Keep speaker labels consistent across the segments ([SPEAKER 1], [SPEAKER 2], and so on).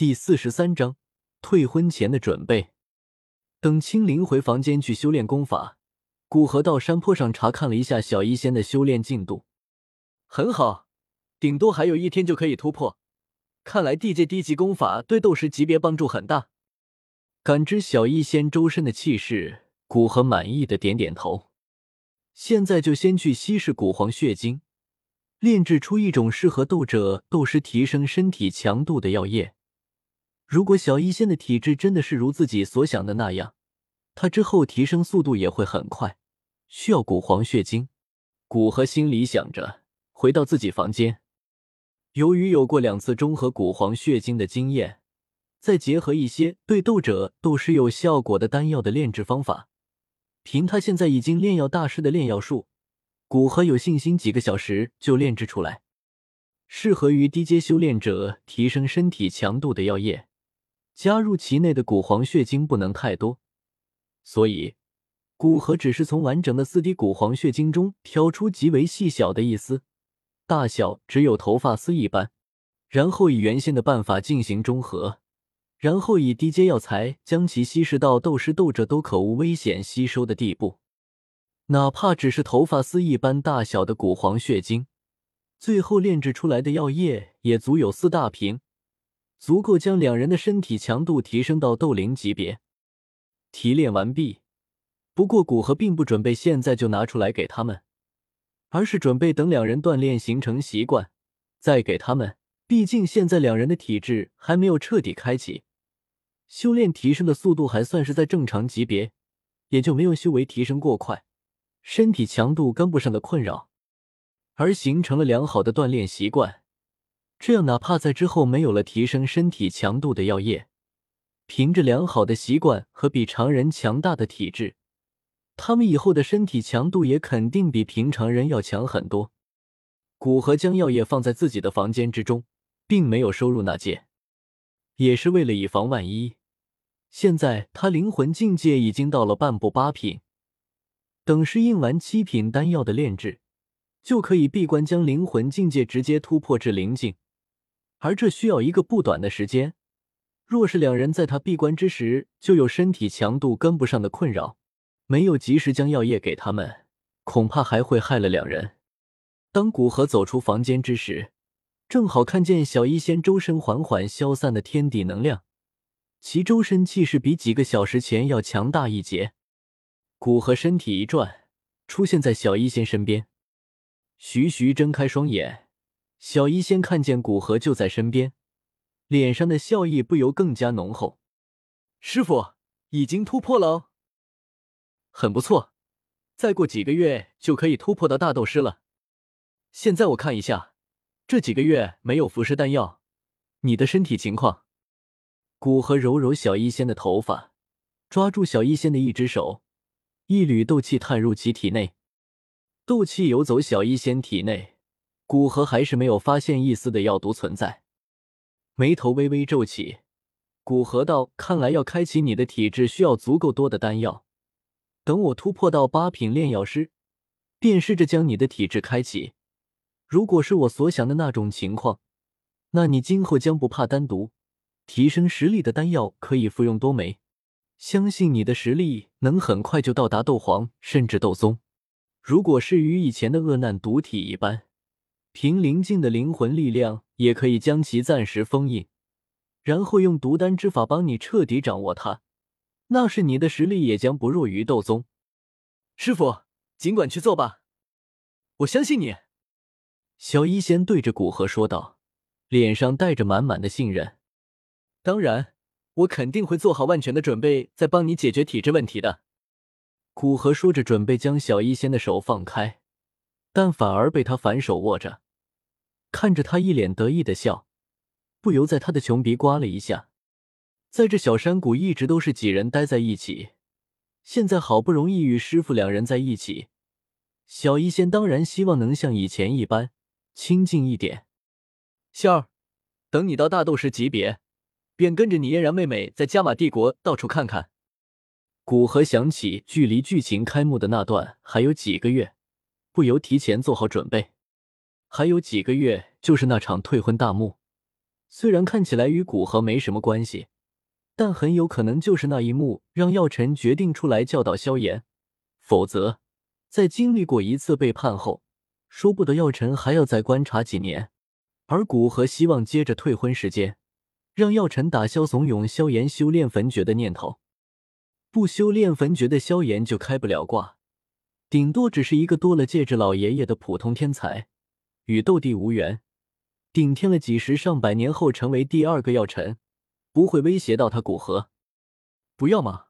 [SPEAKER 1] 第四十三章退婚前的准备。等青灵回房间去修炼功法，古河到山坡上查看了一下小医仙的修炼进度，很好，顶多还有一天就可以突破。看来地界低级功法对斗师级别帮助很大。感知小医仙周身的气势，古河满意的点点头。现在就先去稀释古黄血精，炼制出一种适合斗者、斗师提升身体强度的药液。如果小医仙的体质真的是如自己所想的那样，他之后提升速度也会很快。需要古黄血晶，古河心里想着，回到自己房间。由于有过两次中和古黄血晶的经验，再结合一些对斗者、斗师有效果的丹药的炼制方法，凭他现在已经炼药大师的炼药术，古河有信心几个小时就炼制出来适合于低阶修炼者提升身体强度的药液。加入其内的古黄血晶不能太多，所以古河只是从完整的四滴古黄血晶中挑出极为细小的一丝，大小只有头发丝一般，然后以原先的办法进行中和，然后以低阶药材将其稀释到斗师斗者都可无危险吸收的地步。哪怕只是头发丝一般大小的古黄血晶，最后炼制出来的药液也足有四大瓶。足够将两人的身体强度提升到斗灵级别。提炼完毕，不过古河并不准备现在就拿出来给他们，而是准备等两人锻炼形成习惯再给他们。毕竟现在两人的体质还没有彻底开启，修炼提升的速度还算是在正常级别，也就没有修为提升过快，身体强度跟不上的困扰，而形成了良好的锻炼习惯。这样，哪怕在之后没有了提升身体强度的药液，凭着良好的习惯和比常人强大的体质，他们以后的身体强度也肯定比平常人要强很多。古河将药液放在自己的房间之中，并没有收入纳戒，也是为了以防万一。现在他灵魂境界已经到了半步八品，等适应完七品丹药的炼制，就可以闭关将灵魂境界直接突破至灵境。而这需要一个不短的时间。若是两人在他闭关之时就有身体强度跟不上的困扰，没有及时将药液给他们，恐怕还会害了两人。当古河走出房间之时，正好看见小医仙周身缓缓消散的天地能量，其周身气势比几个小时前要强大一截。古河身体一转，出现在小医仙身边，徐徐睁开双眼。小医仙看见古河就在身边，脸上的笑意不由更加浓厚。师傅已经突破了哦，很不错，再过几个月就可以突破到大斗师了。现在我看一下，这几个月没有服食丹药，你的身体情况。古河揉揉小医仙的头发，抓住小医仙的一只手，一缕斗气探入其体内，斗气游走小医仙体内。古河还是没有发现一丝的药毒存在，眉头微微皱起。古河道：“看来要开启你的体质，需要足够多的丹药。等我突破到八品炼药师，便试着将你的体质开启。如果是我所想的那种情况，那你今后将不怕单独提升实力的丹药可以服用多枚。相信你的实力能很快就到达斗皇，甚至斗宗。如果是与以前的恶难毒体一般。”凭灵境的灵魂力量，也可以将其暂时封印，然后用毒丹之法帮你彻底掌握它。那是你的实力也将不弱于斗宗。师傅，尽管去做吧，我相信你。”小医仙对着古河说道，脸上带着满满的信任。“当然，我肯定会做好万全的准备，再帮你解决体质问题的。”古河说着，准备将小医仙的手放开。但反而被他反手握着，看着他一脸得意的笑，不由在他的穷鼻刮了一下。在这小山谷一直都是几人待在一起，现在好不容易与师傅两人在一起，小医仙当然希望能像以前一般亲近一点。仙儿，等你到大斗师级别，便跟着你嫣然妹妹在加玛帝国到处看看。古河想起距离剧情开幕的那段还有几个月。不由提前做好准备，还有几个月就是那场退婚大幕，虽然看起来与古河没什么关系，但很有可能就是那一幕让药尘决定出来教导萧炎。否则，在经历过一次背叛后，说不得药尘还要再观察几年。而古河希望接着退婚时间，让药尘打消怂恿萧炎修炼焚诀的念头。不修炼焚诀的萧炎就开不了挂，顶多只是一个多了戒指老爷爷的普通天才，与斗帝无缘。顶天了几十上百年后成为第二个药尘，不会威胁到他古河。不要吗？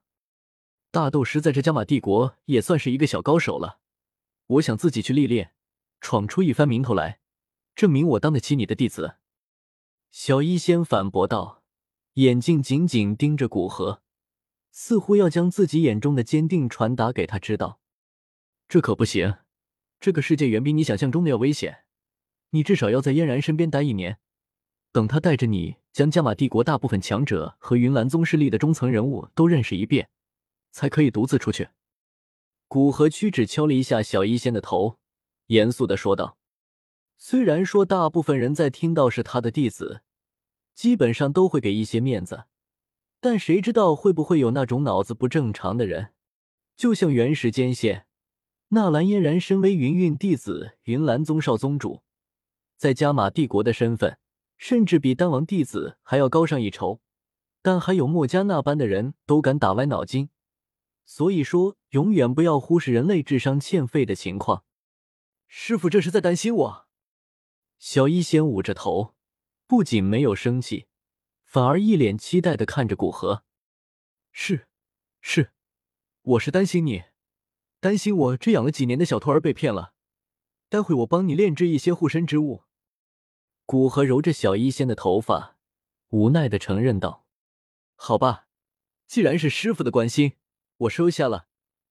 [SPEAKER 1] 大斗师在这加玛帝国也算是一个小高手了，我想自己去历练，闯出一番名头来，证明我当得起你的弟子。小医仙反驳道，眼睛紧紧盯着古河，似乎要将自己眼中的坚定传达给他知道。这可不行，这个世界远比你想象中的要危险。你至少要在嫣然身边待一年，等他带着你将加玛帝国大部分强者和云岚宗势力的中层人物都认识一遍，才可以独自出去。古河屈指敲了一下小医仙的头，严肃的说道：“虽然说大部分人在听到是他的弟子，基本上都会给一些面子，但谁知道会不会有那种脑子不正常的人？就像原时间线，纳兰嫣然身为云韵弟子，云岚宗少宗主。”在加玛帝国的身份，甚至比丹王弟子还要高上一筹，但还有墨家那般的人都敢打歪脑筋，所以说永远不要忽视人类智商欠费的情况。师傅这是在担心我。小医仙捂着头，不仅没有生气，反而一脸期待的看着古河。是，是，我是担心你，担心我这养了几年的小徒儿被骗了。待会我帮你炼制一些护身之物。古河揉着小医仙的头发，无奈的承认道：“好吧，既然是师傅的关心，我收下了。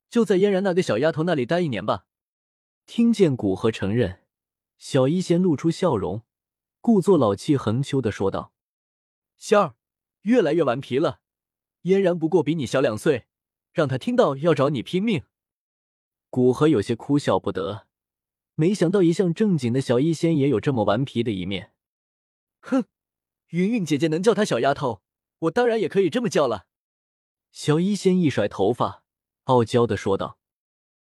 [SPEAKER 1] 就在嫣然那个小丫头那里待一年吧。”听见古河承认，小医仙露出笑容，故作老气横秋的说道：“仙儿，越来越顽皮了。嫣然不过比你小两岁，让他听到要找你拼命。”古河有些哭笑不得。没想到一向正经的小医仙也有这么顽皮的一面。哼，云云姐姐能叫她小丫头，我当然也可以这么叫了。小医仙一甩头发，傲娇的说道。